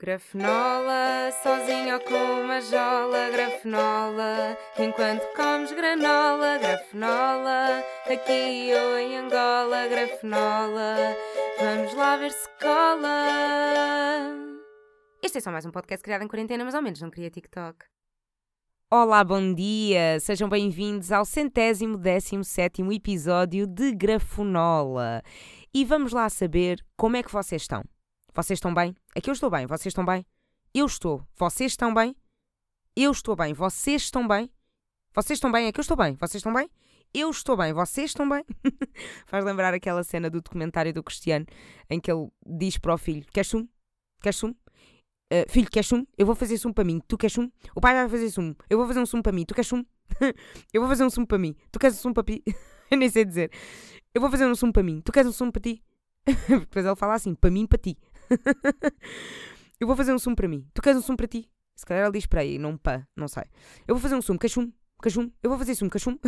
Grafenola, sozinho ou com uma jola, grafenola, enquanto comes granola, grafenola, aqui ou em Angola, grafenola, vamos lá ver se cola. Este é só mais um podcast criado em quarentena, mas ao menos não queria TikTok. Olá, bom dia! Sejam bem-vindos ao centésimo décimo sétimo episódio de Grafenola. E vamos lá saber como é que vocês estão. Vocês estão bem? É que eu estou bem. Vocês estão bem? Eu estou. Vocês estão bem? Eu estou bem. Vocês estão bem? Vocês estão bem? É que eu estou bem. Vocês estão bem? Eu estou bem. Vocês estão bem? Faz lembrar aquela cena do documentário do Cristiano em que ele diz para o filho: Queres sumo? Queres sumo? Uh, filho, queres sumo? Eu vou fazer sumo para mim. Tu queres sumo? O pai vai fazer sumo. Eu vou fazer um sumo para mim. Tu queres sumo? eu vou fazer um sumo para mim. Tu queres um sumo para ti? eu nem sei dizer. Eu vou fazer um sumo para mim. Tu queres um sumo para ti? Depois ele fala assim: para mim, para ti. eu vou fazer um sumo para mim. Tu queres um sumo para ti? Se calhar ele diz para aí, não pá, não sei. Eu vou fazer um sumo, cachum, cachum. Eu vou fazer sumo, cachum.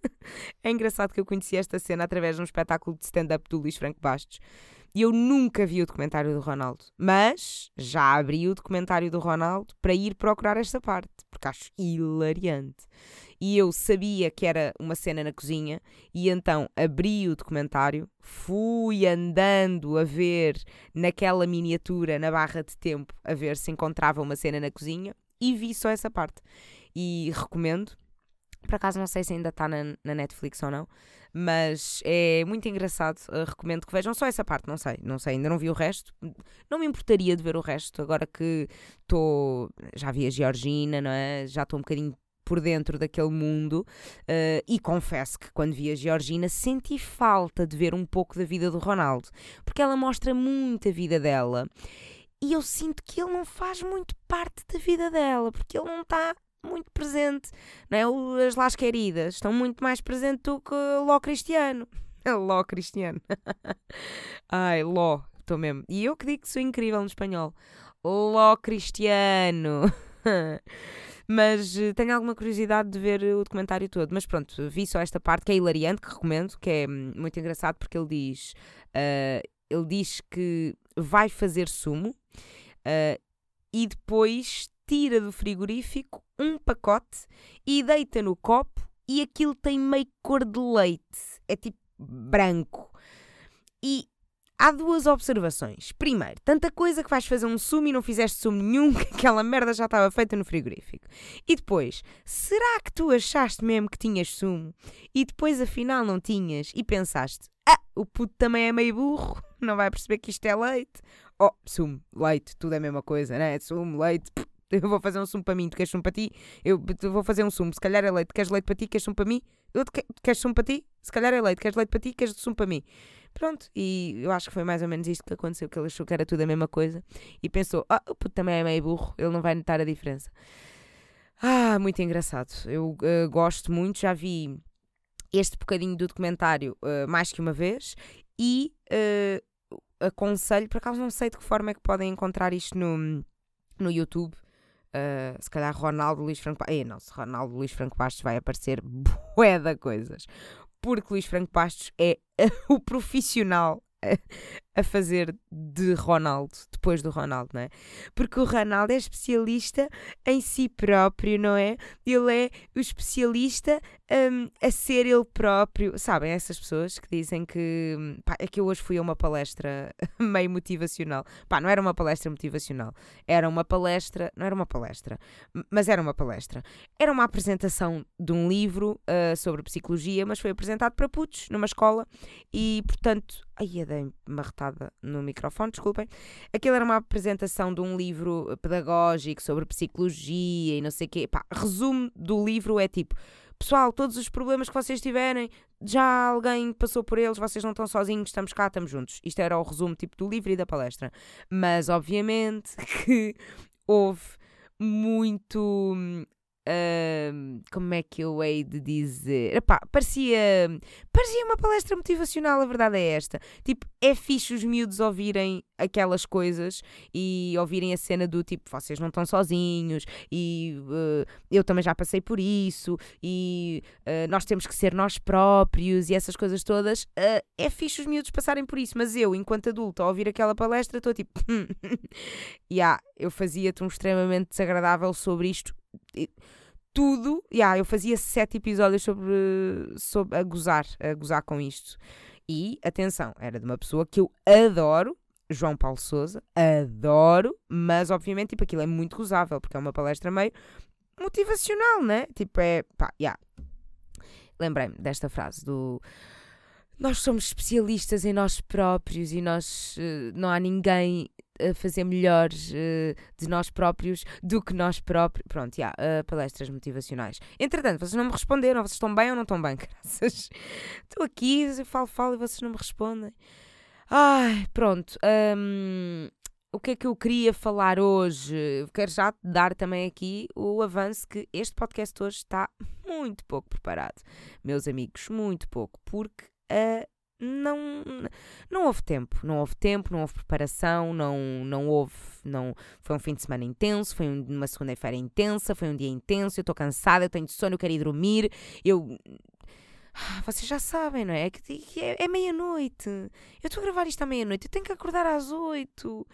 é engraçado que eu conheci esta cena através de um espetáculo de stand-up do Luís Franco Bastos. E eu nunca vi o documentário do Ronaldo. Mas já abri o documentário do Ronaldo para ir procurar esta parte, porque acho hilariante e eu sabia que era uma cena na cozinha e então abri o documentário, fui andando a ver naquela miniatura, na barra de tempo, a ver se encontrava uma cena na cozinha e vi só essa parte. E recomendo. Por acaso não sei se ainda está na, na, Netflix ou não, mas é muito engraçado. Uh, recomendo que vejam só essa parte. Não sei, não sei, ainda não vi o resto. Não me importaria de ver o resto agora que estou. Já vi a Georgina, não é? Já estou um bocadinho por dentro daquele mundo uh, e confesso que quando vi a Georgina senti falta de ver um pouco da vida do Ronaldo, porque ela mostra muito a vida dela e eu sinto que ele não faz muito parte da vida dela, porque ele não está muito presente, não é? As lasqueridas estão muito mais presentes do que Ló Cristiano. Ló Cristiano. Ai, Ló, estou mesmo. E eu que digo que sou incrível no espanhol. Ló Cristiano. Mas uh, tenho alguma curiosidade de ver o documentário todo. Mas pronto, vi só esta parte que é hilariante, que recomendo, que é hum, muito engraçado porque ele diz. Uh, ele diz que vai fazer sumo uh, e depois tira do frigorífico um pacote e deita no copo e aquilo tem meio cor de leite. É tipo branco. E Há duas observações. Primeiro, tanta coisa que vais fazer um sumo e não fizeste sumo nenhum, que aquela merda já estava feita no frigorífico. E depois, será que tu achaste mesmo que tinhas sumo e depois afinal não tinhas e pensaste, ah, o puto também é meio burro, não vai perceber que isto é leite? Oh, sumo, leite, tudo é a mesma coisa, né? Sumo, leite, eu vou fazer um sumo para mim, tu queres sumo para ti? Eu vou fazer um sumo, se calhar é leite, queres leite para ti, queres sumo para mim? Eu, queres sumo para ti? Se calhar é leite, queres leite para ti, queres sumo para mim? Pronto, e eu acho que foi mais ou menos isto que aconteceu, que ele achou que era tudo a mesma coisa e pensou, ah, o puto também é meio burro, ele não vai notar a diferença. Ah, muito engraçado. Eu uh, gosto muito, já vi este bocadinho do documentário uh, mais que uma vez e uh, aconselho, por acaso não sei de que forma é que podem encontrar isto no, no YouTube. Uh, se calhar Ronaldo Luís Franco Bastos. não, se Ronaldo Luís Franco Bastos vai aparecer bué de coisas. Porque Luís Franco Bastos é o profissional a fazer de Ronaldo, depois do Ronaldo, não é? Porque o Ronaldo é especialista em si próprio, não é? Ele é o especialista um, a ser ele próprio. Sabem, essas pessoas que dizem que. Pá, é que eu hoje fui a uma palestra meio motivacional. Pá, não era uma palestra motivacional. Era uma palestra. Não era uma palestra, mas era uma palestra. Era uma apresentação de um livro uh, sobre psicologia, mas foi apresentado para putos numa escola e, portanto. Ai, dei uma retada no microfone, desculpem. Aquilo era uma apresentação de um livro pedagógico sobre psicologia e não sei o quê. Pá, resumo do livro é tipo: pessoal, todos os problemas que vocês tiverem, já alguém passou por eles, vocês não estão sozinhos, estamos cá, estamos juntos. Isto era o resumo tipo do livro e da palestra. Mas obviamente que houve muito Como é que eu hei de dizer? Epá, parecia, parecia uma palestra motivacional, a verdade é esta. Tipo, é fixe os miúdos ouvirem aquelas coisas e ouvirem a cena do tipo, vocês não estão sozinhos e uh, eu também já passei por isso e uh, nós temos que ser nós próprios e essas coisas todas. Uh, é fixe os miúdos passarem por isso, mas eu, enquanto adulto, a ouvir aquela palestra, estou tipo, yeah, eu fazia-te um extremamente desagradável sobre isto tudo. Yeah, eu fazia sete episódios sobre, sobre a gozar, a gozar com isto. E, atenção, era de uma pessoa que eu adoro, João Paulo Souza, adoro, mas obviamente tipo, aquilo é muito gozável, porque é uma palestra meio motivacional, né? Tipo, é pá, yeah. Lembrei-me desta frase do nós somos especialistas em nós próprios e nós uh, não há ninguém a fazer melhores uh, de nós próprios do que nós próprios. Pronto, já, yeah, uh, palestras motivacionais. Entretanto, vocês não me responderam, vocês estão bem ou não estão bem? Graças. Estou aqui, eu falo, falo e vocês não me respondem. Ai, pronto. Um, o que é que eu queria falar hoje? Quero já dar também aqui o avanço que este podcast hoje está muito pouco preparado, meus amigos, muito pouco, porque a não, não houve tempo, não houve tempo, não houve preparação, não, não houve, não, foi um fim de semana intenso, foi uma segunda-feira intensa, foi um dia intenso, eu estou cansada, eu tenho sono, eu quero ir dormir, eu... Ah, vocês já sabem, não é? É, que é, é meia-noite. Eu estou a gravar isto à meia-noite, eu tenho que acordar às oito.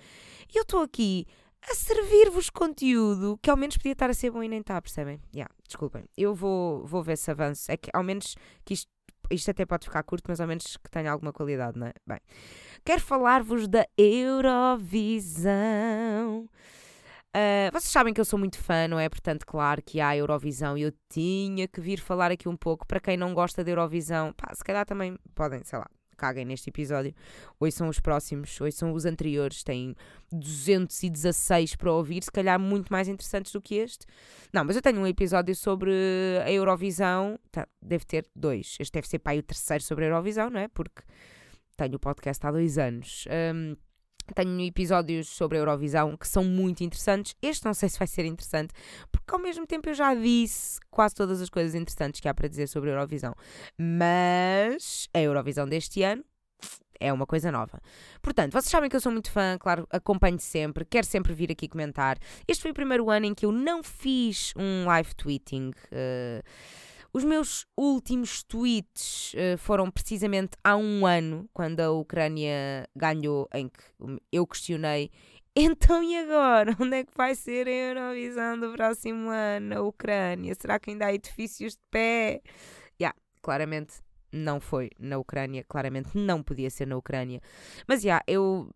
E eu estou aqui a servir-vos conteúdo que ao menos podia estar a ser bom e nem está, percebem? Yeah, desculpem. Eu vou, vou ver se avanço. É que ao menos que isto isto até pode ficar curto, mas ao menos que tenha alguma qualidade, não é? Bem, quero falar-vos da Eurovisão. Uh, vocês sabem que eu sou muito fã, não é? Portanto, claro que há Eurovisão e eu tinha que vir falar aqui um pouco. Para quem não gosta da Eurovisão, pá, se calhar também podem, sei lá, caguem neste episódio. Hoje são os próximos, hoje são os anteriores, têm 216 para ouvir, se calhar muito mais interessantes do que este. Não, mas eu tenho um episódio sobre a Eurovisão, tá, deve ter dois. Este deve ser para aí o terceiro sobre a Eurovisão, não é? Porque tenho o podcast há dois anos. Um, tenho episódios sobre a Eurovisão que são muito interessantes. Este não sei se vai ser interessante, porque ao mesmo tempo eu já disse quase todas as coisas interessantes que há para dizer sobre a Eurovisão. Mas a Eurovisão deste ano é uma coisa nova. Portanto, vocês sabem que eu sou muito fã, claro, acompanho sempre, quero sempre vir aqui comentar. Este foi o primeiro ano em que eu não fiz um live tweeting. Uh, os meus últimos tweets uh, foram precisamente há um ano, quando a Ucrânia ganhou, em que eu questionei. Então e agora? Onde é que vai ser a Eurovisão do próximo ano? A Ucrânia? Será que ainda há edifícios de pé? Yeah, claramente não foi na Ucrânia, claramente não podia ser na Ucrânia. Mas já, yeah, eu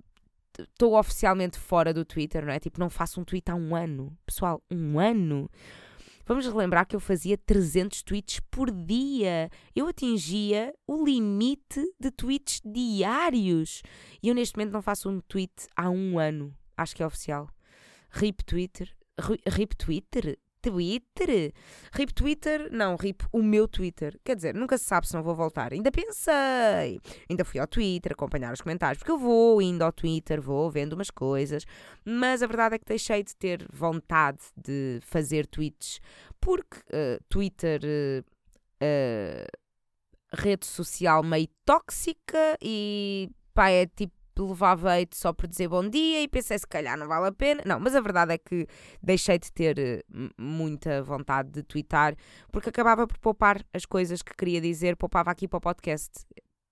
estou oficialmente fora do Twitter, não é? Tipo, não faço um tweet há um ano. Pessoal, um ano? Vamos relembrar que eu fazia 300 tweets por dia. Eu atingia o limite de tweets diários. E eu neste momento não faço um tweet há um ano. Acho que é oficial. RIP Twitter. RIP Twitter? Twitter? RIP Twitter? Não, RIP o meu Twitter. Quer dizer, nunca se sabe se não vou voltar. Ainda pensei. Ainda fui ao Twitter acompanhar os comentários, porque eu vou indo ao Twitter, vou vendo umas coisas. Mas a verdade é que deixei de ter vontade de fazer tweets, porque uh, Twitter. Uh, uh, rede social meio tóxica e pá, é tipo levava hate só por dizer bom dia e pensei se calhar não vale a pena. Não, mas a verdade é que deixei de ter eh, muita vontade de twittar porque acabava por poupar as coisas que queria dizer, poupava aqui para o podcast.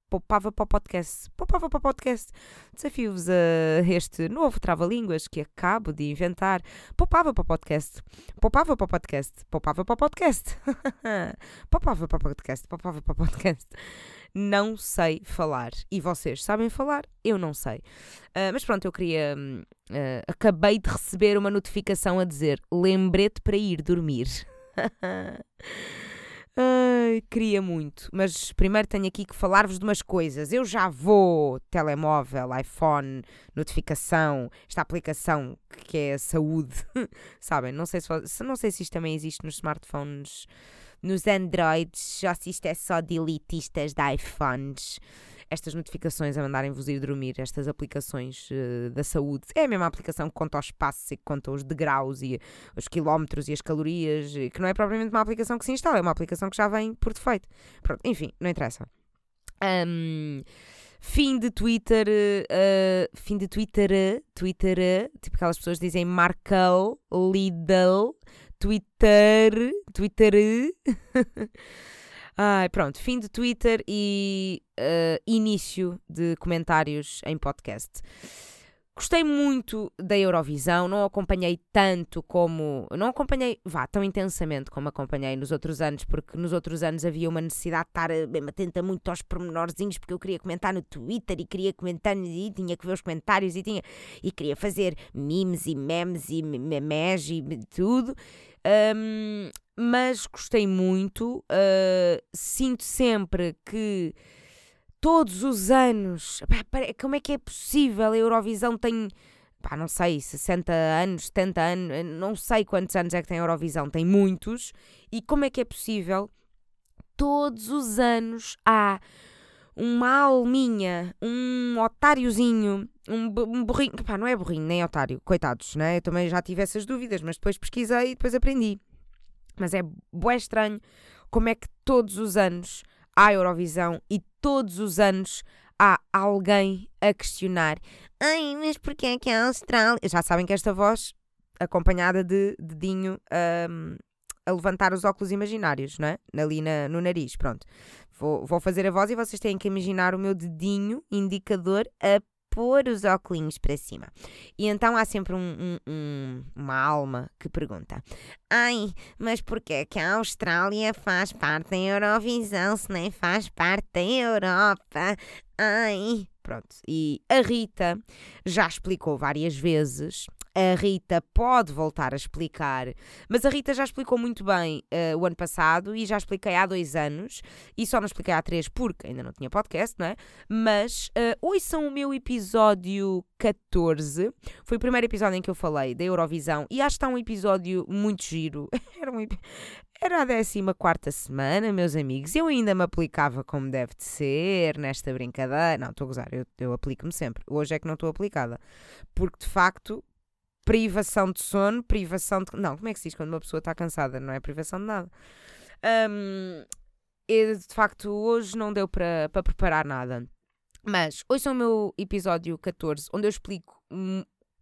Poupava para o podcast. Poupava para o podcast. Desafio-vos a este novo trava-línguas que acabo de inventar. Poupava para o podcast. Poupava para o podcast. Poupava para o podcast. poupava para o podcast. Poupava para o podcast não sei falar. E vocês sabem falar? Eu não sei. Uh, mas pronto, eu queria. Uh, acabei de receber uma notificação a dizer lembrete para ir dormir. Queria muito. Mas primeiro tenho aqui que falar-vos de umas coisas. Eu já vou, telemóvel, iPhone, notificação, esta aplicação que é a saúde. Sabem? Não sei se, não sei se isto também existe nos smartphones nos Androids, já se isto é só de elitistas de iPhones. Estas notificações a mandarem-vos ir dormir, estas aplicações uh, da saúde. É a mesma aplicação que conta os passos e que conta os degraus e os quilómetros e as calorias, que não é propriamente uma aplicação que se instala, é uma aplicação que já vem por defeito. Pronto, enfim, não interessa. Um, fim de Twitter, uh, fim de Twitter, Twitter, tipo aquelas pessoas dizem Markel, Lidl, Twitter, Twitter. Ai, pronto, fim de Twitter e uh, início de comentários em podcast. Gostei muito da Eurovisão, não acompanhei tanto como. Não acompanhei, vá, tão intensamente como acompanhei nos outros anos, porque nos outros anos havia uma necessidade de estar eh, atenta muito aos pormenorzinhos, porque eu queria comentar no Twitter e queria comentar e tinha que ver os comentários e tinha. e queria fazer memes e memes e memes e tudo. Um, mas gostei muito. Uh, sinto sempre que todos os anos. como é que é possível? A Eurovisão tem. Pá, não sei, 60 anos, 70 anos, não sei quantos anos é que tem a Eurovisão, tem muitos. E como é que é possível? Todos os anos há uma alminha, um otáriozinho, um, um burrinho. Pá, não é burrinho, nem otário, coitados, né? Eu também já tive essas dúvidas, mas depois pesquisei e depois aprendi. Mas é bué estranho como é que todos os anos há Eurovisão e todos os anos há alguém a questionar. Ai, mas porquê é que a Austrália. Já sabem que esta voz, acompanhada de dedinho um, a levantar os óculos imaginários, não é? Ali na, no nariz, pronto. Vou, vou fazer a voz e vocês têm que imaginar o meu dedinho indicador a pôr os óculos para cima. E então há sempre um, um, um, uma alma que pergunta: Ai, mas porquê é que a Austrália faz parte da Eurovisão se nem faz parte da Europa? Ai. Pronto, e a Rita já explicou várias vezes a Rita pode voltar a explicar, mas a Rita já explicou muito bem uh, o ano passado e já expliquei há dois anos, e só não expliquei há três porque ainda não tinha podcast, não é? Mas uh, ouçam o meu episódio 14, foi o primeiro episódio em que eu falei da Eurovisão, e acho que está um episódio muito giro. Era um, era a 14 semana, meus amigos. Eu ainda me aplicava como deve de ser nesta brincadeira. Não, estou a gozar, eu, eu aplico-me sempre. Hoje é que não estou aplicada. Porque de facto privação de sono, privação de. Não, como é que se diz quando uma pessoa está cansada? Não é privação de nada. Um, e, de facto, hoje não deu para preparar nada. Mas hoje é o meu episódio 14, onde eu explico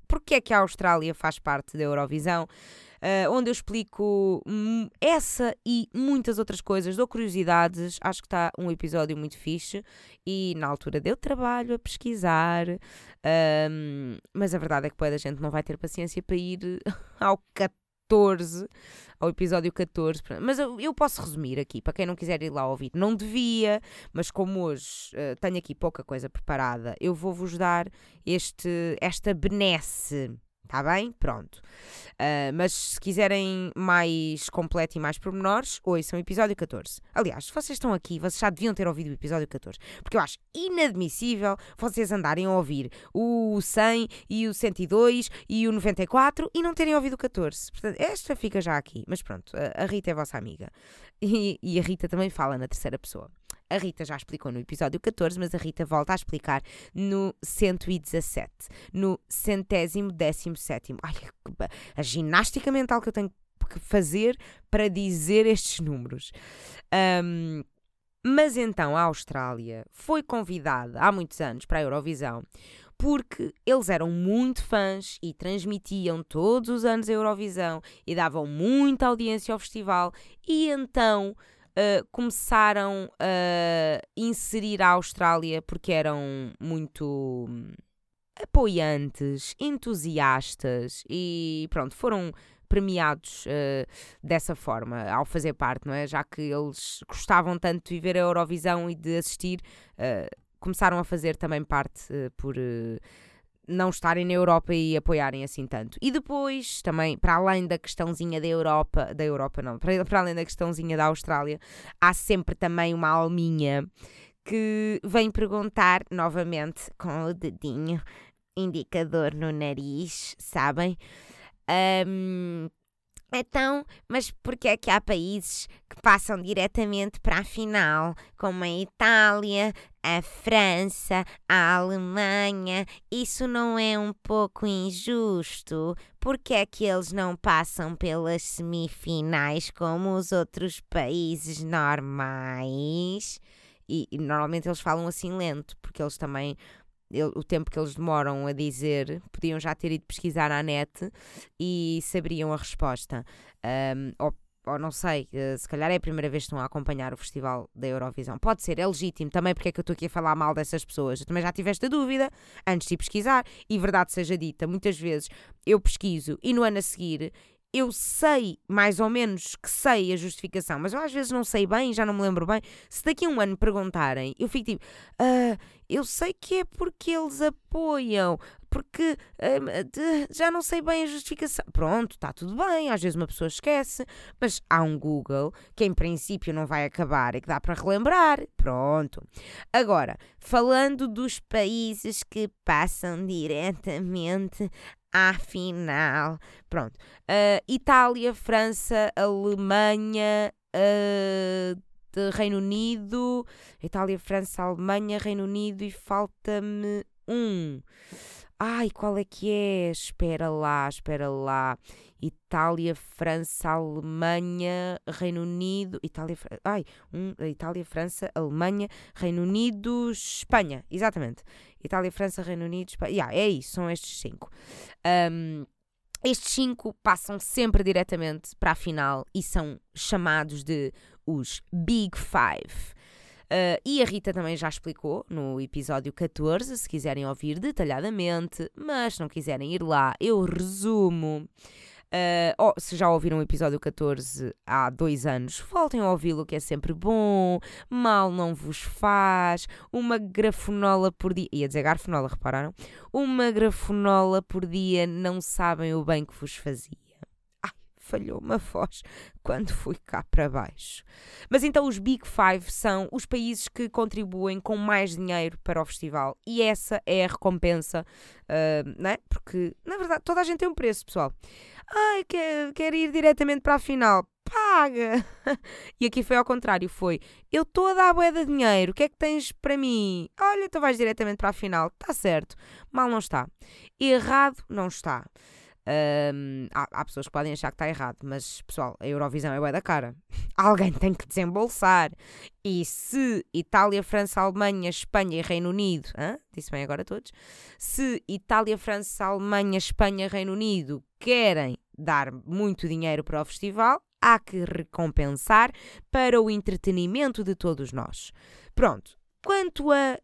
porque é que a Austrália faz parte da Eurovisão, uh, onde eu explico hum, essa e muitas outras coisas, dou curiosidades, acho que está um episódio muito fixe e na altura deu trabalho a pesquisar, um, mas a verdade é que a gente não vai ter paciência para ir ao 14 ao episódio 14. Mas eu, eu, posso resumir aqui, para quem não quiser ir lá ouvir. Não devia, mas como hoje uh, tenho aqui pouca coisa preparada, eu vou-vos dar este, esta benesse Está bem? Pronto. Uh, mas se quiserem mais completo e mais pormenores, ouçam o episódio 14. Aliás, se vocês estão aqui, vocês já deviam ter ouvido o episódio 14. Porque eu acho inadmissível vocês andarem a ouvir o 100 e o 102 e o 94 e não terem ouvido o 14. Portanto, esta fica já aqui. Mas pronto, a Rita é vossa amiga. E, e a Rita também fala na terceira pessoa. A Rita já explicou no episódio 14, mas a Rita volta a explicar no 117, no centésimo décimo sétimo. Ai, a ginástica mental que eu tenho que fazer para dizer estes números. Um, mas então a Austrália foi convidada há muitos anos para a Eurovisão porque eles eram muito fãs e transmitiam todos os anos a Eurovisão e davam muita audiência ao festival e então uh, começaram a inserir a Austrália porque eram muito apoiantes, entusiastas e pronto, foram premiados uh, dessa forma, ao fazer parte, não é? Já que eles gostavam tanto de viver a Eurovisão e de assistir, uh, começaram a fazer também parte uh, por não estarem na Europa e apoiarem assim tanto. E depois, também, para além da questãozinha da Europa, da Europa não, para, para além da questãozinha da Austrália, há sempre também uma alminha que vem perguntar novamente com o dedinho indicador no nariz, sabem? Um, Então, mas porquê é que há países que passam diretamente para a final, como a Itália, a França, a Alemanha? Isso não é um pouco injusto? Porquê é que eles não passam pelas semifinais como os outros países normais? E, e normalmente eles falam assim lento, porque eles também o tempo que eles demoram a dizer, podiam já ter ido pesquisar na net e saberiam a resposta. Um, ou, ou, não sei, eh, se calhar é a primeira vez que estão a acompanhar o Festival da Eurovisão. Pode ser, é legítimo também, porque é que eu estou aqui a falar mal dessas pessoas. Eu também já tive esta dúvida antes de pesquisar, e verdade seja dita, muitas vezes eu pesquiso e no ano a seguir eu sei, mais ou menos, que sei a justificação, mas eu às vezes não sei bem, já não me lembro bem. Se daqui a um ano perguntarem, eu fico tipo, uh, eu sei que é porque eles apoiam, porque uh, já não sei bem a justificação. Pronto, está tudo bem, às vezes uma pessoa esquece, mas há um Google que em princípio não vai acabar e que dá para relembrar. Pronto. Agora, falando dos países que passam diretamente à final. Pronto. Uh, Itália, França, Alemanha, uh, Reino Unido. Itália, França, Alemanha, Reino Unido e falta-me um. Ai, qual é que é? Espera lá, espera lá. Itália, França, Alemanha, Reino Unido, Itália, ai, um, Itália, França, Alemanha, Reino Unido, Espanha, exatamente. Itália, França, Reino Unido, Espanha. Yeah, é isso, são estes cinco. Um, estes cinco passam sempre diretamente para a final e são chamados de os Big Five. Uh, e a Rita também já explicou no episódio 14, se quiserem ouvir detalhadamente, mas se não quiserem ir lá, eu resumo. Uh, oh, se já ouviram o episódio 14 há dois anos, voltem a ouvi-lo, que é sempre bom. Mal não vos faz. Uma grafonola por dia. Ia dizer garfonola, repararam? Uma grafonola por dia, não sabem o bem que vos fazia falhou-me a voz quando fui cá para baixo. Mas então os Big Five são os países que contribuem com mais dinheiro para o festival e essa é a recompensa, uh, né? Porque, na verdade, toda a gente tem um preço, pessoal. Ai, quer, quer ir diretamente para a final. Paga! e aqui foi ao contrário: foi eu estou a dar bué de dinheiro, o que é que tens para mim? Olha, tu vais diretamente para a final. Está certo. Mal não está. Errado não está. Um, há, há, pessoas que podem achar que está errado, mas pessoal, a Eurovisão é bué da cara. Alguém tem que desembolsar. E se Itália, França, Alemanha, Espanha e Reino Unido, hein? disse bem agora todos, se Itália, França, Alemanha, Espanha Reino Unido querem dar muito dinheiro para o festival, há que recompensar para o entretenimento de todos nós. Pronto. Quanto a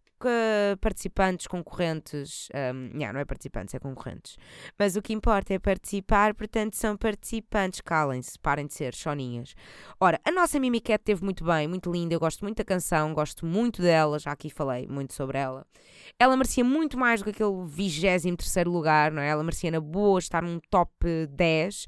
participantes, concorrentes, um, yeah, não é participantes, é concorrentes. Mas o que importa é participar, portanto são participantes, calem-se, parem de ser choninhas. Ora, a nossa Mimiquete teve muito bem, muito linda, eu gosto muito da canção, gosto muito dela, já aqui falei muito sobre ela. Ela merecia muito mais do que aquele 23 lugar, não é? Ela merecia na boa estar num top 10.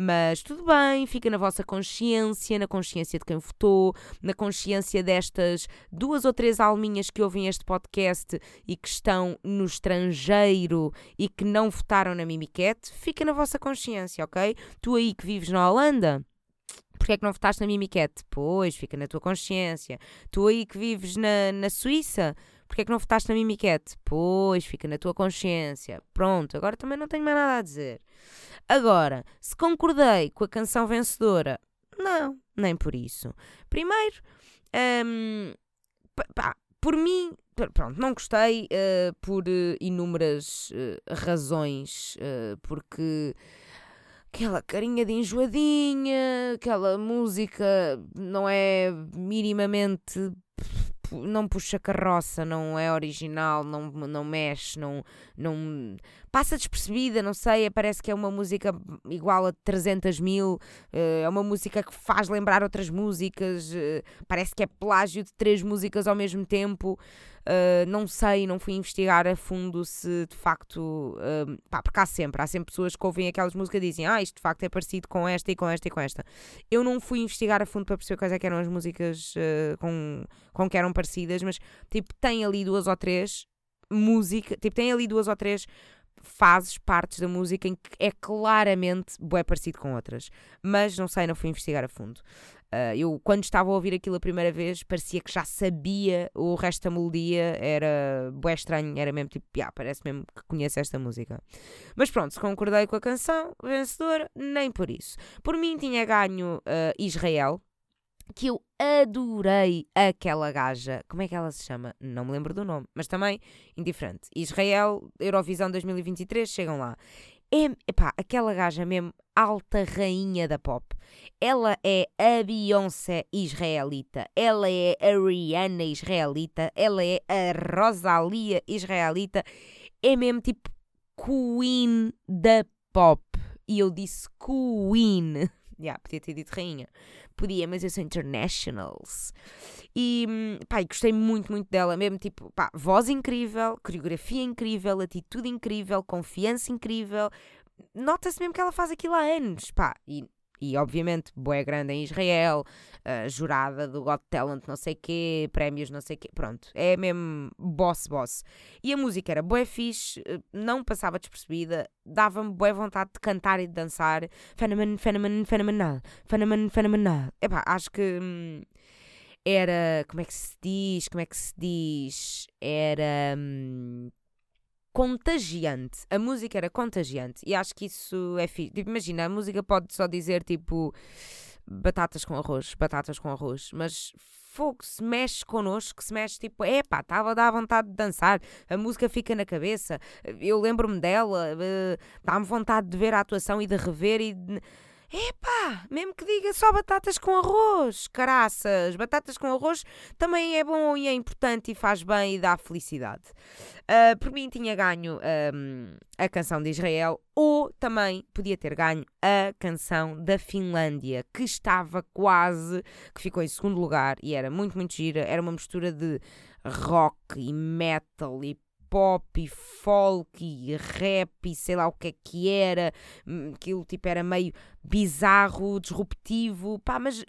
Mas tudo bem, fica na vossa consciência, na consciência de quem votou, na consciência destas duas ou três alminhas que ouvem este podcast e que estão no estrangeiro e que não votaram na Mimiquete. Fica na vossa consciência, ok? Tu aí que vives na Holanda. Porquê é que não votaste na Mimiquete? Pois, fica na tua consciência. Tu aí que vives na, na Suíça, porquê é que não votaste na Mimiquete? Pois, fica na tua consciência. Pronto, agora também não tenho mais nada a dizer. Agora, se concordei com a canção vencedora, não, nem por isso. Primeiro, um, pá, por mim, pronto, não gostei uh, por uh, inúmeras uh, razões, porque aquela carinha de enjoadinha, aquela música não é minimamente não puxa carroça, não é original, não, não mexe, não, não passa despercebida, não sei, parece que é uma música igual a 300 mil, eh, é uma música que faz lembrar outras músicas, eh, parece que é plágio de três músicas ao mesmo tempo. Uh, não sei, não fui investigar a fundo se de facto. Uh, pá, porque há sempre, há sempre pessoas que ouvem aquelas músicas e dizem, ah, isto de facto é parecido com esta e com esta e com esta. Eu não fui investigar a fundo para perceber quais é eram as músicas uh, com, com que eram parecidas, mas tipo, tem ali duas ou três músicas, tipo, tem ali duas ou três fases, partes da música em que é claramente bué parecido com outras. Mas não sei, não fui investigar a fundo. Uh, eu, quando estava a ouvir aquilo a primeira vez, parecia que já sabia o resto da melodia, era bué estranho, era mesmo tipo, yeah, parece mesmo que conheço esta música. Mas pronto, se concordei com a canção, vencedora, nem por isso. Por mim tinha ganho uh, Israel, que eu adorei aquela gaja. Como é que ela se chama? Não me lembro do nome, mas também indiferente. Israel, Eurovisão 2023, chegam lá. É, epá, aquela gaja mesmo alta rainha da pop. Ela é a Beyoncé israelita, ela é a Rihanna israelita, ela é a Rosalia israelita. É mesmo tipo Queen da pop. E eu disse Queen. Yeah, podia ter dito rainha. Podia, mas eu sou internationals. E, pá, gostei muito, muito dela. Mesmo, tipo, pá, voz incrível, coreografia incrível, atitude incrível, confiança incrível. Nota-se mesmo que ela faz aquilo há anos, pá. E e obviamente boé grande em Israel, uh, jurada do Got Talent não sei quê, prémios não sei quê, pronto, é mesmo boss boss. E a música era boé fixe, uh, não passava despercebida, dava-me boé vontade de cantar e de dançar, fenomenal, fenomenal, fenomenal, fenomenal, fenomenal. Epá, acho que hum, era, como é que se diz, como é que se diz, era... Hum, contagiante. A música era contagiante. E acho que isso é fixe. Tipo, imagina, a música pode só dizer tipo batatas com arroz, batatas com arroz, mas fogo, se mexe connosco, se mexe tipo, epá, estava a dar vontade de dançar, a música fica na cabeça, eu lembro-me dela, uh, dá-me vontade de ver a atuação e de rever e. De Epá, mesmo que diga só batatas com arroz, caraças, batatas com arroz também é bom e é importante e faz bem e dá felicidade. Uh, por mim tinha ganho um, a canção de Israel ou também podia ter ganho a canção da Finlândia, que estava quase, que ficou em segundo lugar e era muito, muito gira. Era uma mistura de rock e metal e pop e folk e rap e sei lá o que é que era. Hum, aquilo tipo era meio bizarro, disruptivo, pá, mas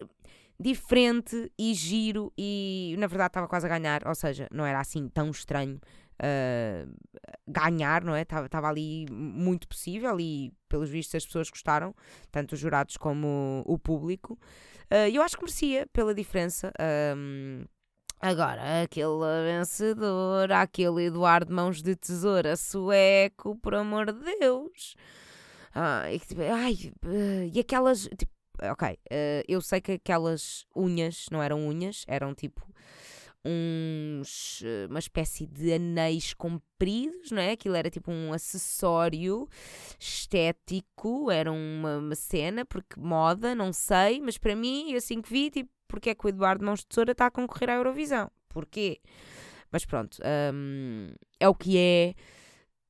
diferente e giro e na verdade estava quase a ganhar, ou seja, não era assim tão estranho. Uh, ganhar, não é? Estava ali muito possível e, pelos vistos, as pessoas gostaram, tanto os jurados como o público. Uh, eu acho que merecia, pela diferença. Uh, Agora, aquele vencedor, aquele Eduardo Mãos de Tesoura sueco, por amor de Deus. Ai, tipo, ai e aquelas. Tipo, ok, uh, eu sei que aquelas unhas não eram unhas, eram tipo uns, eh, uma espécie de anéis compridos, não é? Aquilo era tipo um acessório estético, era uma, uma cena, porque moda, não sei, mas para mim, assim que vi, tipo, porque é que o Eduardo Mãos de Tesoura está a concorrer à Eurovisão. Porquê? Mas pronto, um, é o que é.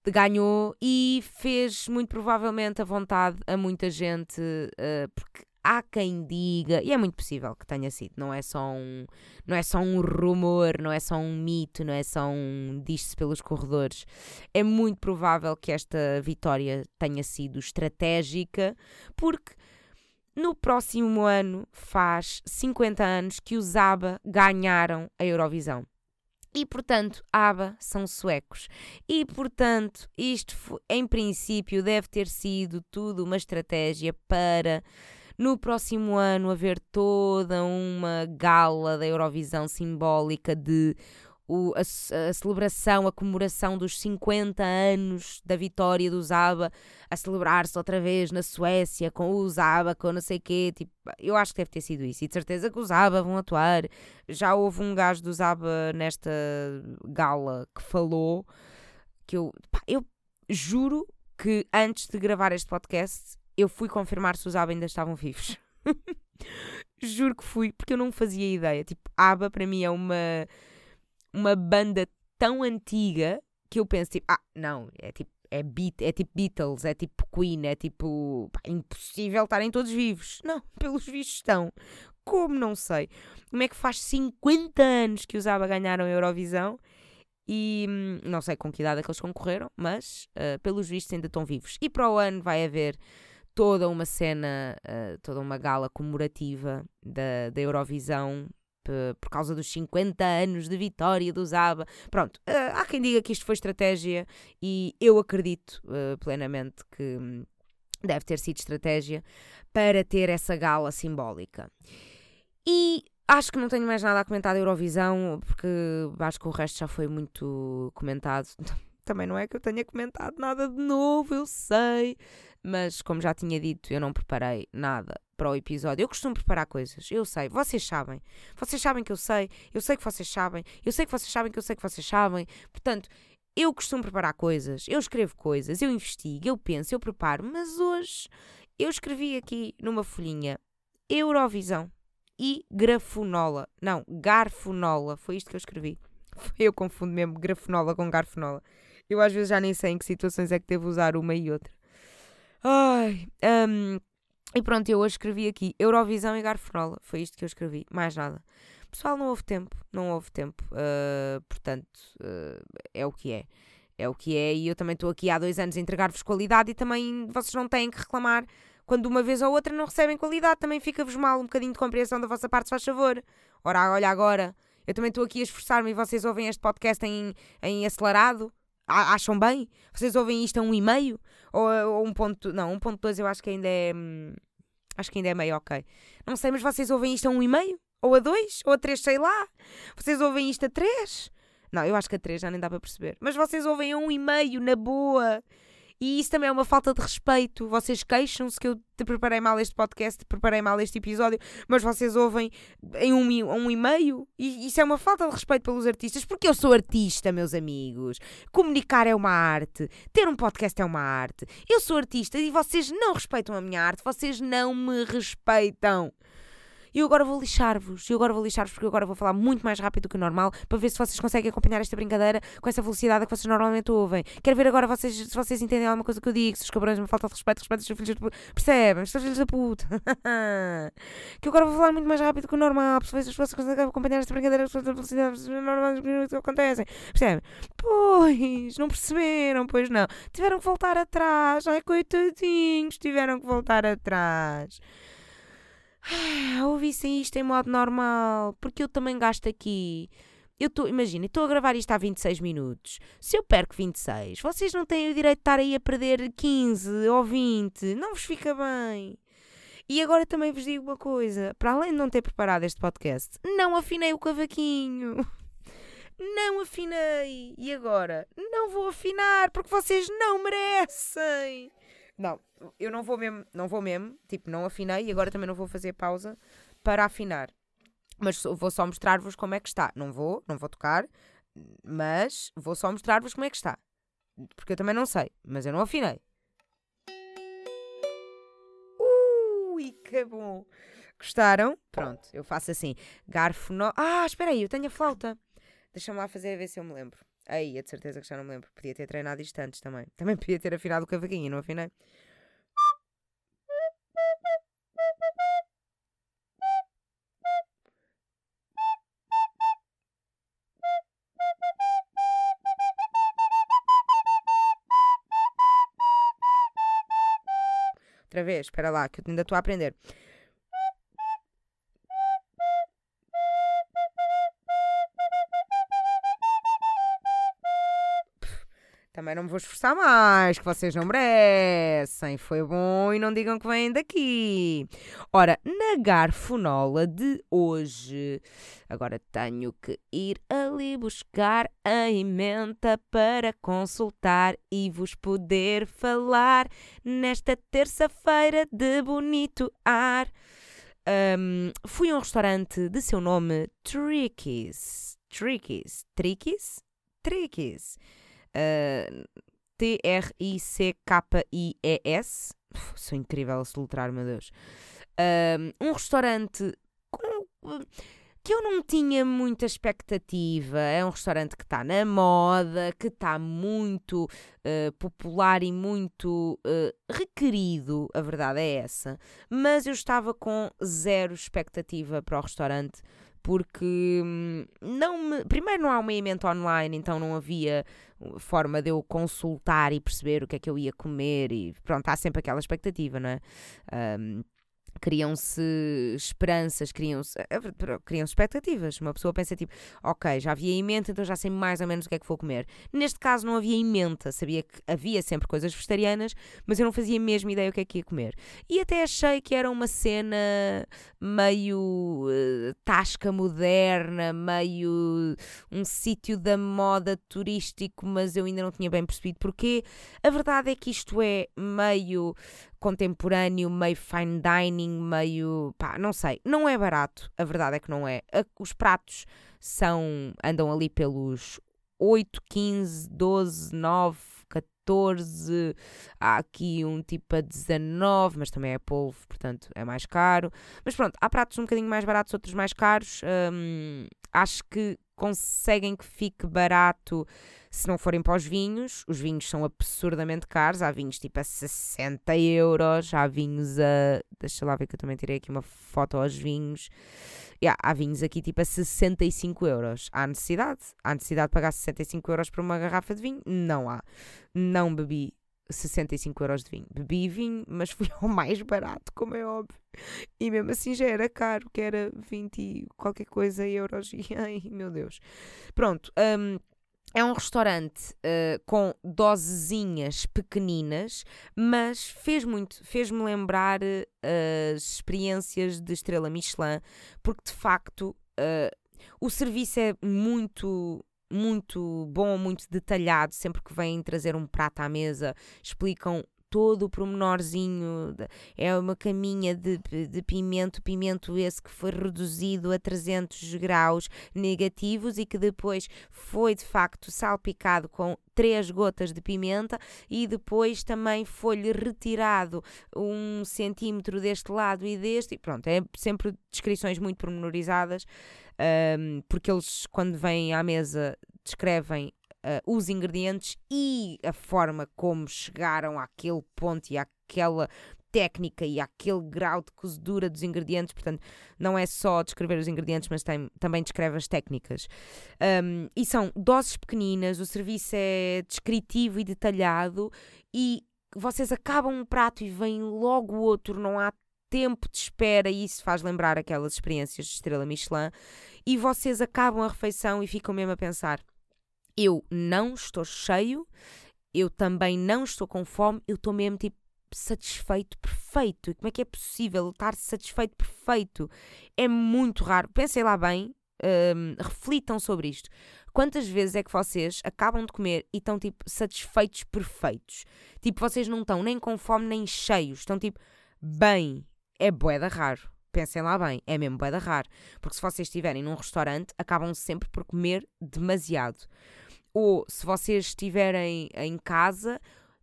Ganhou e fez muito provavelmente a vontade a muita gente, uh, porque há quem diga, e é muito possível que tenha sido, não é só um, não é só um rumor, não é só um mito, não é só um diz-se pelos corredores. É muito provável que esta vitória tenha sido estratégica, porque no próximo ano faz 50 anos que os ABBA ganharam a Eurovisão. E, portanto, ABBA são suecos. E, portanto, isto, em princípio, deve ter sido tudo uma estratégia para, no próximo ano, haver toda uma gala da Eurovisão simbólica de o, a, a, celebração, a comemoração dos 50 anos da vitória do Zaba a celebrar-se outra vez na Suécia com o Zaba, com não sei o quê. Tipo, eu acho que deve ter sido isso. E de certeza que os Zaba vão atuar. Já houve um gajo do Zaba nesta gala que falou que eu, pá, eu juro que antes de gravar este podcast eu fui confirmar se os Zaba ainda estavam vivos. juro que fui, porque eu não fazia ideia. Tipo, ABBA para mim é uma uma banda tão antiga que eu penso tipo, ah, não, é tipo, é, beat, é tipo Beatles, é tipo Queen, é tipo, pá, impossível estarem todos vivos. Não, pelos vistos estão. Como não sei? Como é que faz 50 anos que os ABBA ganharam a Eurovisão e hum, não sei com que idade é que eles concorreram, mas uh, pelos vistos ainda estão vivos. E para o ano vai haver toda uma cena, uh, toda uma gala comemorativa da, da Eurovisão por causa dos 50 anos de vitória do Zaba. Pronto, uh, há quem diga que isto foi estratégia e eu acredito uh, plenamente que hum, deve ter sido estratégia para ter essa gala simbólica. E acho que não tenho mais nada a comentar da Eurovisão, porque acho que o resto já foi muito comentado. Também não é que eu tenha comentado nada de novo, eu sei. Mas, como já tinha dito, eu não preparei nada para o episódio. Eu costumo preparar coisas, eu sei, vocês sabem. Vocês sabem que eu sei, eu sei que vocês sabem, eu sei que vocês sabem que eu sei que vocês sabem. Portanto, eu costumo preparar coisas, eu escrevo coisas, eu investigo, eu penso, eu preparo, mas hoje eu escrevi aqui numa folhinha Eurovisão e grafonola. Não, garfonola. Foi isto que eu escrevi. Eu confundo mesmo grafonola com garfonola. Eu às vezes já nem sei em que situações é que devo usar uma e outra. Ai, um, e pronto, eu hoje escrevi aqui Eurovisão e garfonola. Foi isto que eu escrevi, mais nada. Pessoal, não houve tempo, não houve tempo. Uh, portanto, uh, é o que é. É o que é, e eu também estou aqui há dois anos a entregar-vos qualidade e também vocês não têm que reclamar quando uma vez ou outra não recebem qualidade. Também fica-vos mal um bocadinho de compreensão da vossa parte, se faz favor. Ora, olha agora, eu também estou aqui a esforçar-me e vocês ouvem este podcast em, em acelerado. Acham bem? Vocês ouvem isto a um e meio? Ou, ou um ponto... Não, um ponto dois eu acho que ainda é... Hum, acho que ainda é meio ok. Não sei, mas vocês ouvem isto a um e meio? Ou a dois? Ou a três, sei lá? Vocês ouvem isto a três? Não, eu acho que a três já nem dá para perceber. Mas vocês ouvem a um e meio, na boa. E isso também é uma falta de respeito. Vocês queixam-se que eu te preparei mal este podcast, preparei mal este episódio, mas vocês ouvem em um, um e-mail. E isso é uma falta de respeito pelos artistas, porque eu sou artista, meus amigos. Comunicar é uma arte, ter um podcast é uma arte. Eu sou artista e vocês não respeitam a minha arte, vocês não me respeitam. Eu agora vou lixar-vos. E agora vou lixar-vos porque eu agora vou falar muito mais rápido do que o normal para ver se vocês conseguem acompanhar esta brincadeira com essa velocidade que vocês normalmente ouvem. Quero ver agora vocês, se vocês entendem alguma coisa que eu digo, se os cabrões me falta de respeito, respeito os filhos de puta. Percebem? Seus filhos da puta. que eu agora vou falar muito mais rápido do que o normal se vocês conseguem acompanhar esta brincadeira com essa velocidade normais que acontecem. Percebem? Pois, não perceberam, pois não. Tiveram que voltar atrás. Ai, coitadinhos, tiveram que voltar atrás. Ah, ouvissem isto em modo normal, porque eu também gasto aqui. Eu estou, imagina, estou a gravar isto há 26 minutos. Se eu perco 26, vocês não têm o direito de estar aí a perder 15 ou 20. Não vos fica bem. E agora também vos digo uma coisa: para além de não ter preparado este podcast, não afinei o cavaquinho. Não afinei. E agora? Não vou afinar porque vocês não merecem. Não, eu não vou mesmo, não vou mesmo, tipo, não afinei e agora também não vou fazer pausa para afinar. Mas vou só mostrar-vos como é que está. Não vou, não vou tocar, mas vou só mostrar-vos como é que está. Porque eu também não sei, mas eu não afinei. Ui, que bom! Gostaram? Pronto, eu faço assim. Garfo no... Ah, espera aí, eu tenho a flauta. Deixa-me lá fazer ver se eu me lembro. Aí, é de certeza que já não me lembro. Podia ter treinado isto antes também. Também podia ter afinado o cavaquinho, não afinei? Outra vez, espera lá, que eu ainda estou a aprender. Também não me vou esforçar mais, que vocês não merecem. Foi bom e não digam que vêm daqui. Ora, na garfonola de hoje, agora tenho que ir ali buscar a emenda para consultar e vos poder falar nesta terça-feira de bonito ar. Um, fui a um restaurante de seu nome Trickies. Trickies? Trickies? Trickies. T-R-I-C-K-I-E-S. Sou incrível a soltar, meu Deus. Uh, um restaurante com, que eu não tinha muita expectativa. É um restaurante que está na moda, que está muito uh, popular e muito uh, requerido, a verdade é essa. Mas eu estava com zero expectativa para o restaurante porque hum, não me, primeiro não há uma emenda online, então não havia uh, forma de eu consultar e perceber o que é que eu ia comer e pronto, há sempre aquela expectativa, não é? Um, criam-se esperanças, criam-se criam expectativas. Uma pessoa pensa tipo, ok, já havia emenda, então já sei mais ou menos o que é que vou comer. Neste caso não havia emenda, sabia que havia sempre coisas vegetarianas, mas eu não fazia mesmo ideia o que é que ia comer. E até achei que era uma cena meio uh, tasca moderna, meio um sítio da moda turístico, mas eu ainda não tinha bem percebido porquê. A verdade é que isto é meio contemporâneo, meio fine dining, meio. pá, não sei. Não é barato, a verdade é que não é. Os pratos são. andam ali pelos 8, 15, 12, 9, 14. Há aqui um tipo a 19, mas também é polvo, portanto é mais caro. Mas pronto, há pratos um bocadinho mais baratos, outros mais caros. Hum, acho que conseguem que fique barato se não forem para os vinhos, os vinhos são absurdamente caros. Há vinhos tipo a 60 euros, há vinhos a. Deixa lá ver que eu também tirei aqui uma foto aos vinhos. Yeah, há vinhos aqui tipo a 65 euros. Há necessidade? Há necessidade de pagar 65 euros por uma garrafa de vinho? Não há. Não bebi 65 euros de vinho. Bebi vinho, mas fui ao mais barato, como é óbvio. E mesmo assim já era caro, que era 20 qualquer coisa euros. E ai, meu Deus. Pronto. Um, é um restaurante uh, com dosezinhas pequeninas, mas fez muito, fez-me lembrar uh, as experiências de Estrela Michelin, porque de facto uh, o serviço é muito muito bom, muito detalhado. Sempre que vêm trazer um prato à mesa, explicam todo o promenorzinho, é uma caminha de, de pimento, pimento esse que foi reduzido a 300 graus negativos e que depois foi de facto salpicado com três gotas de pimenta e depois também foi-lhe retirado um centímetro deste lado e deste, e pronto, é sempre descrições muito pormenorizadas, um, porque eles quando vêm à mesa descrevem uh, os ingredientes e a forma como chegaram àquele ponto e àquela técnica e àquele grau de cozedura dos ingredientes, portanto, não é só descrever os ingredientes, mas tem, também descreve as técnicas. Um, e são doses pequeninas, o serviço é descritivo e detalhado, e vocês acabam um prato e vem logo outro, não há tempo de espera, e isso faz lembrar aquelas experiências de estrela Michelin, e vocês acabam a refeição e ficam mesmo a pensar: eu não estou cheio, eu também não estou com fome, eu estou mesmo tipo satisfeito, perfeito. E como é que é possível estar satisfeito, perfeito? É muito raro. Pensem lá bem, um, reflitam sobre isto. Quantas vezes é que vocês acabam de comer e estão tipo satisfeitos, perfeitos? Tipo, vocês não estão nem com fome nem cheios, estão tipo bem. É boeda raro. Pensem lá bem, é mesmo boeda raro. Porque se vocês estiverem num restaurante, acabam sempre por comer demasiado ou se vocês estiverem em casa,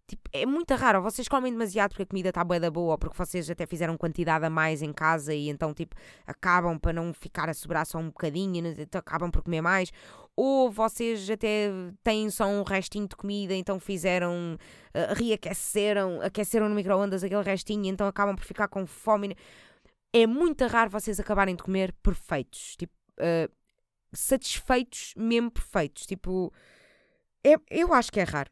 tipo, é muito raro. vocês comem demasiado porque a comida está boa da boa, ou porque vocês até fizeram quantidade a mais em casa e então tipo acabam para não ficar a sobrar só um bocadinho, né, então acabam por comer mais. Ou vocês até têm só um restinho de comida, então fizeram, uh, reaqueceram, aqueceram no micro-ondas aquele restinho, então acabam por ficar com fome. É muito raro vocês acabarem de comer perfeitos, tipo, uh, satisfeitos, mesmo perfeitos. Tipo, é, eu acho que é raro.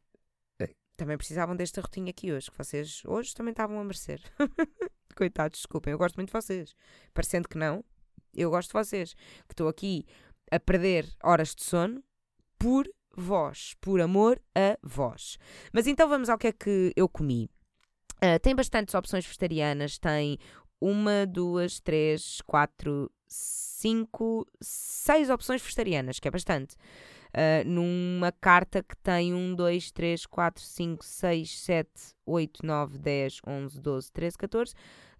Eh, também precisavam desta rotinha aqui hoje, que vocês hoje também estavam a merecer. Coitados, desculpem, eu gosto muito de vocês. Parecendo que não, eu gosto de vocês. Que estou aqui a perder horas de sono por vós, por amor a vós. Mas então vamos ao que é que eu comi. Uh, tem bastantes opções vegetarianas, tem uma, duas, três, quatro, cinco, seis opções vegetarianas, que é bastante uh, numa carta que tem 1, 2, 3, 4, 5, 6, 7, 8, 9, 10, 11, 12, 13, 14.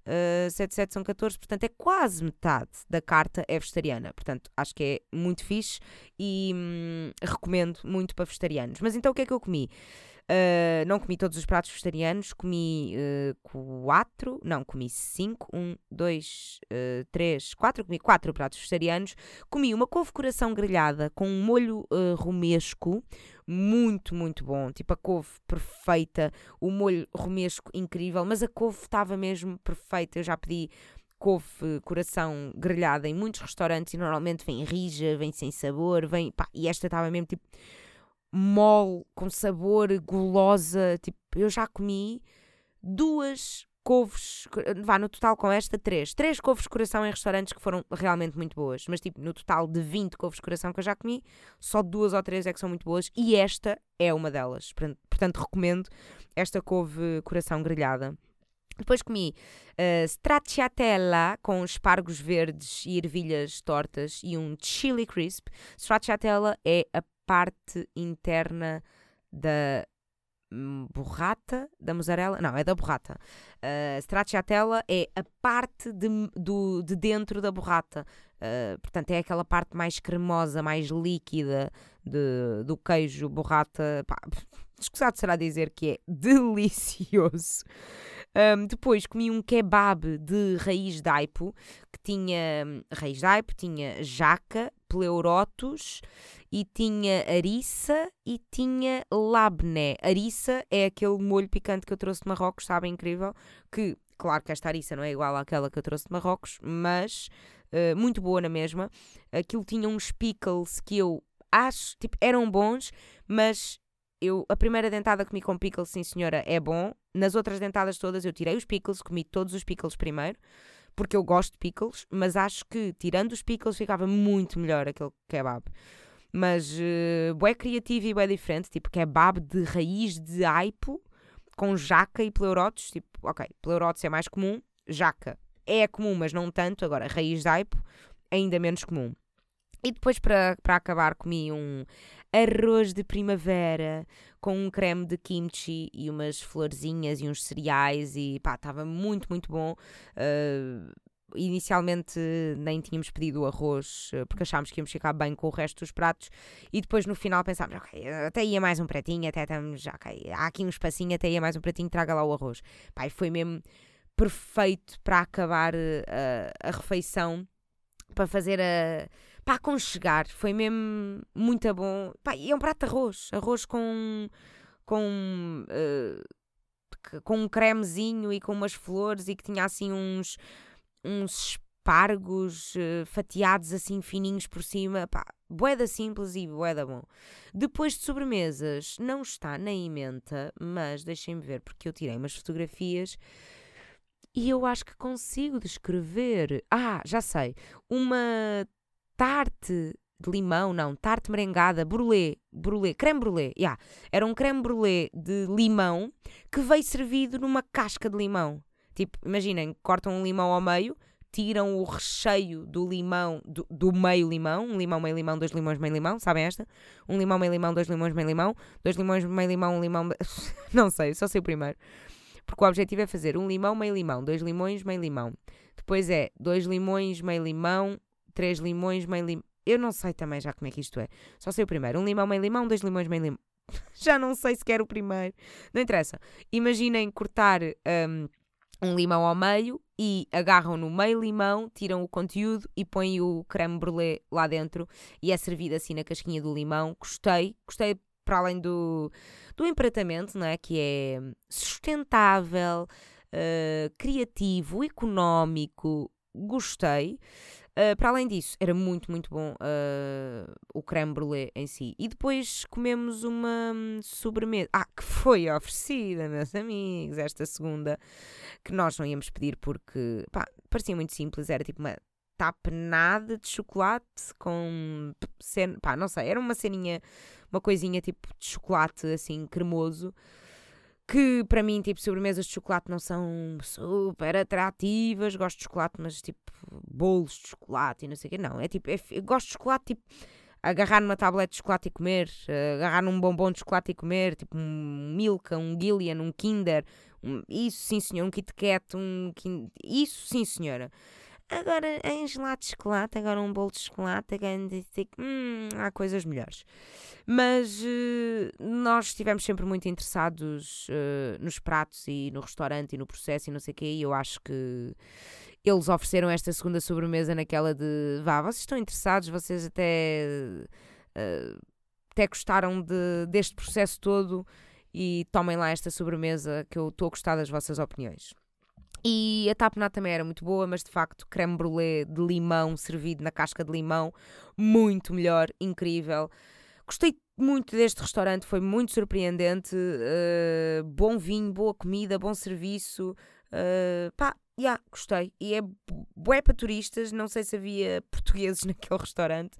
Uh, 7, 7 são 14, portanto é quase metade da carta é vegetariana. Portanto, acho que é muito fixe e hum, recomendo muito para vegetarianos. Mas então o que é que eu comi? Uh, não comi todos os pratos vegetarianos, comi uh, quatro, não, comi cinco, um, dois, uh, três, quatro, comi quatro pratos vegetarianos. Comi uma couve coração grelhada com um molho romesco, muito, muito bom. Tipo a couve perfeita, o molho romesco incrível, mas a couve estava mesmo perfeita. Eu já pedi couve coração grelhada em muitos restaurantes e normalmente vem rija, vem sem sabor, vem. Pá, e esta estava mesmo tipo mole, com sabor, gulosa. Tipo, eu já comi duas couves, vá no total com esta, três. Três couves de coração em restaurantes que foram realmente muito boas. Mas tipo, no total de 20 couves de coração que eu já comi, só duas ou três é que são muito boas e esta é uma delas. Portanto, recomendo esta couve coração grelhada. Depois comi uh, stracciatella com espargos verdes e ervilhas tortas e um chili crisp. Stracciatella é a parte interna da borrata da mussarela, não, é da borrata. Uh, stracciatella é a parte de, do, de dentro da borrata. Uh, portanto, é aquela parte mais cremosa, mais líquida de, do queijo borrata. Escusado será dizer que é delicioso. Um, depois comi um kebab de raiz de aipo, que tinha hum, raiz de aipo, tinha jaca, pleurotos e tinha ariça e tinha labné. Ariça é aquele molho picante que eu trouxe de Marrocos, sabe? Incrível. Que, claro que esta ariça não é igual àquela que eu trouxe de Marrocos, mas uh, muito boa na mesma. Aquilo tinha uns pickles que eu acho, tipo, eram bons, mas eu, a primeira dentada comi com pickles, sim senhora, é bom. Nas outras dentadas todas eu tirei os pickles, comi todos os pickles primeiro, porque eu gosto de pickles, mas acho que tirando os pickles ficava muito melhor aquele kebab. Mas uh, é criativo e é diferente, tipo kebab de raiz de aipo com jaca e pleurotos. Tipo, ok, pleurotos é mais comum, jaca é comum, mas não tanto. Agora, raiz de aipo, ainda menos comum. E depois, para, para acabar, comi um arroz de primavera com um creme de kimchi e umas florzinhas e uns cereais e pá, estava muito, muito bom. Uh, inicialmente nem tínhamos pedido o arroz ah, porque achámos que íamos ficar bem com o resto dos pratos e depois no final pensámos, ok, até ia mais um pratinho, até estamos, ok, há aqui um espacinho, até ia mais um pratinho, traga lá o arroz. Pá, foi mesmo perfeito para acabar uh, a refeição, para fazer a pá, aconchegar. Foi mesmo muito bom. Pá, e é um prato de arroz. Arroz com. com. Uh, com um cremezinho e com umas flores e que tinha assim uns. uns espargos uh, fatiados assim fininhos por cima. Pá, boeda simples e boeda bom. Depois de sobremesas, não está na emenda, mas deixem-me ver, porque eu tirei umas fotografias e eu acho que consigo descrever. Ah, já sei. Uma tarte de limão, não, tarte merengada, brulé, brulé, creme brulé, yeah. era um creme brulé de limão que veio servido numa casca de limão. Tipo, imaginem, cortam um limão ao meio, tiram o recheio do limão, do, do, meio limão, um limão, meio limão, dois limões, meio limão, sabem esta? Um limão, meio limão, dois limões, meio limão, dois limões, meio limão, um limão, não sei, só sei o primeiro. Porque o objetivo é fazer um limão, meio limão, dois limões, meio limão. Depois é dois limões, meio limão, três limões, meio limão. Eu não sei também já como é que isto é. Só sei o primeiro. Um limão, meio limão, dois limões, meio limão. já não sei sequer o primeiro. Não interessa. Imaginem cortar um, um limão ao meio e agarram no meio limão, tiram o conteúdo e põem o creme brulee lá dentro e é servido assim na casquinha do limão. Gostei, gostei para além do, do empratamento, não é? Que é sustentável, uh, criativo, económico. Gostei. Uh, para além disso, era muito, muito bom uh, o creme brulee em si. E depois comemos uma hum, sobremesa. Ah, que foi oferecida, meus amigos, esta segunda, que nós não íamos pedir porque pá, parecia muito simples. Era tipo uma tapenada de chocolate com. Pá, não sei, era uma ceninha, uma coisinha tipo de chocolate assim cremoso que para mim, tipo, sobremesas de chocolate não são super atrativas. Gosto de chocolate, mas tipo, bolos de chocolate e não sei o quê. Não, é tipo, é, gosto de chocolate, tipo, agarrar numa tablete de chocolate e comer, uh, agarrar num bombom de chocolate e comer, tipo, um Milka, um Gillian, um Kinder. Um, isso sim, senhor, um Kit Kat, um. Isso sim, senhora. Agora, em gelado de chocolate, agora um bolo de chocolate, agora hum, há coisas melhores. Mas uh, nós estivemos sempre muito interessados uh, nos pratos e no restaurante e no processo e não sei o quê, e eu acho que eles ofereceram esta segunda sobremesa naquela de vá, vocês estão interessados, vocês até, uh, até gostaram de, deste processo todo e tomem lá esta sobremesa que eu estou a gostar das vossas opiniões. E a tapenade também era muito boa, mas de facto, creme brulee de limão servido na casca de limão, muito melhor, incrível. Gostei muito deste restaurante, foi muito surpreendente. Uh, bom vinho, boa comida, bom serviço. Uh, pá, yeah, gostei. E é bué para turistas. Não sei se havia portugueses naquele restaurante,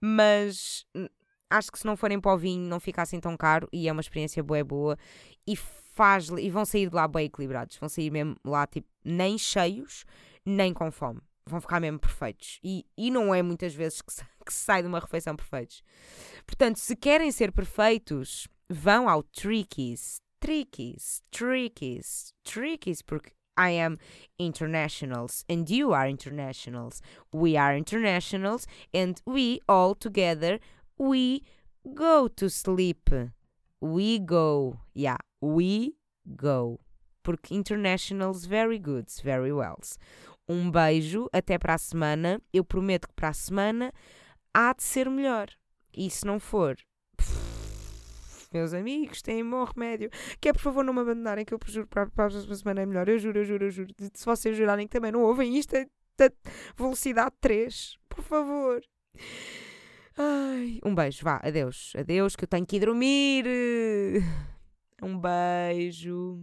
mas hum, acho que se não forem para o vinho não fica assim tão caro e é uma experiência bué boa. E faz e vão sair de lá bem equilibrados. Vão sair mesmo lá, tipo, nem cheios, nem com fome. Vão ficar mesmo perfeitos. E, e não é muitas vezes que se, que se sai de uma refeição perfeitos. Portanto, se querem ser perfeitos, vão ao Trickies. Trickies, Trickies, Trickies, porque I am internationals and you are internationals. We are internationals and we all together we go to sleep. We go. Yeah, we go. Porque internationals very good, very well. Um beijo, até para a semana. Eu prometo que para a semana há de ser melhor. E se não for, meus amigos, têm bom remédio. Que é, por favor, não me abandonarem, que eu juro para a próxima semana é melhor. Eu juro, eu juro, eu juro. Se vocês jurarem que também não ouvem isto, é da velocidade 3. Por favor. Ai, um beijo, vá, adeus, adeus, que eu tenho que ir dormir. Um beijo.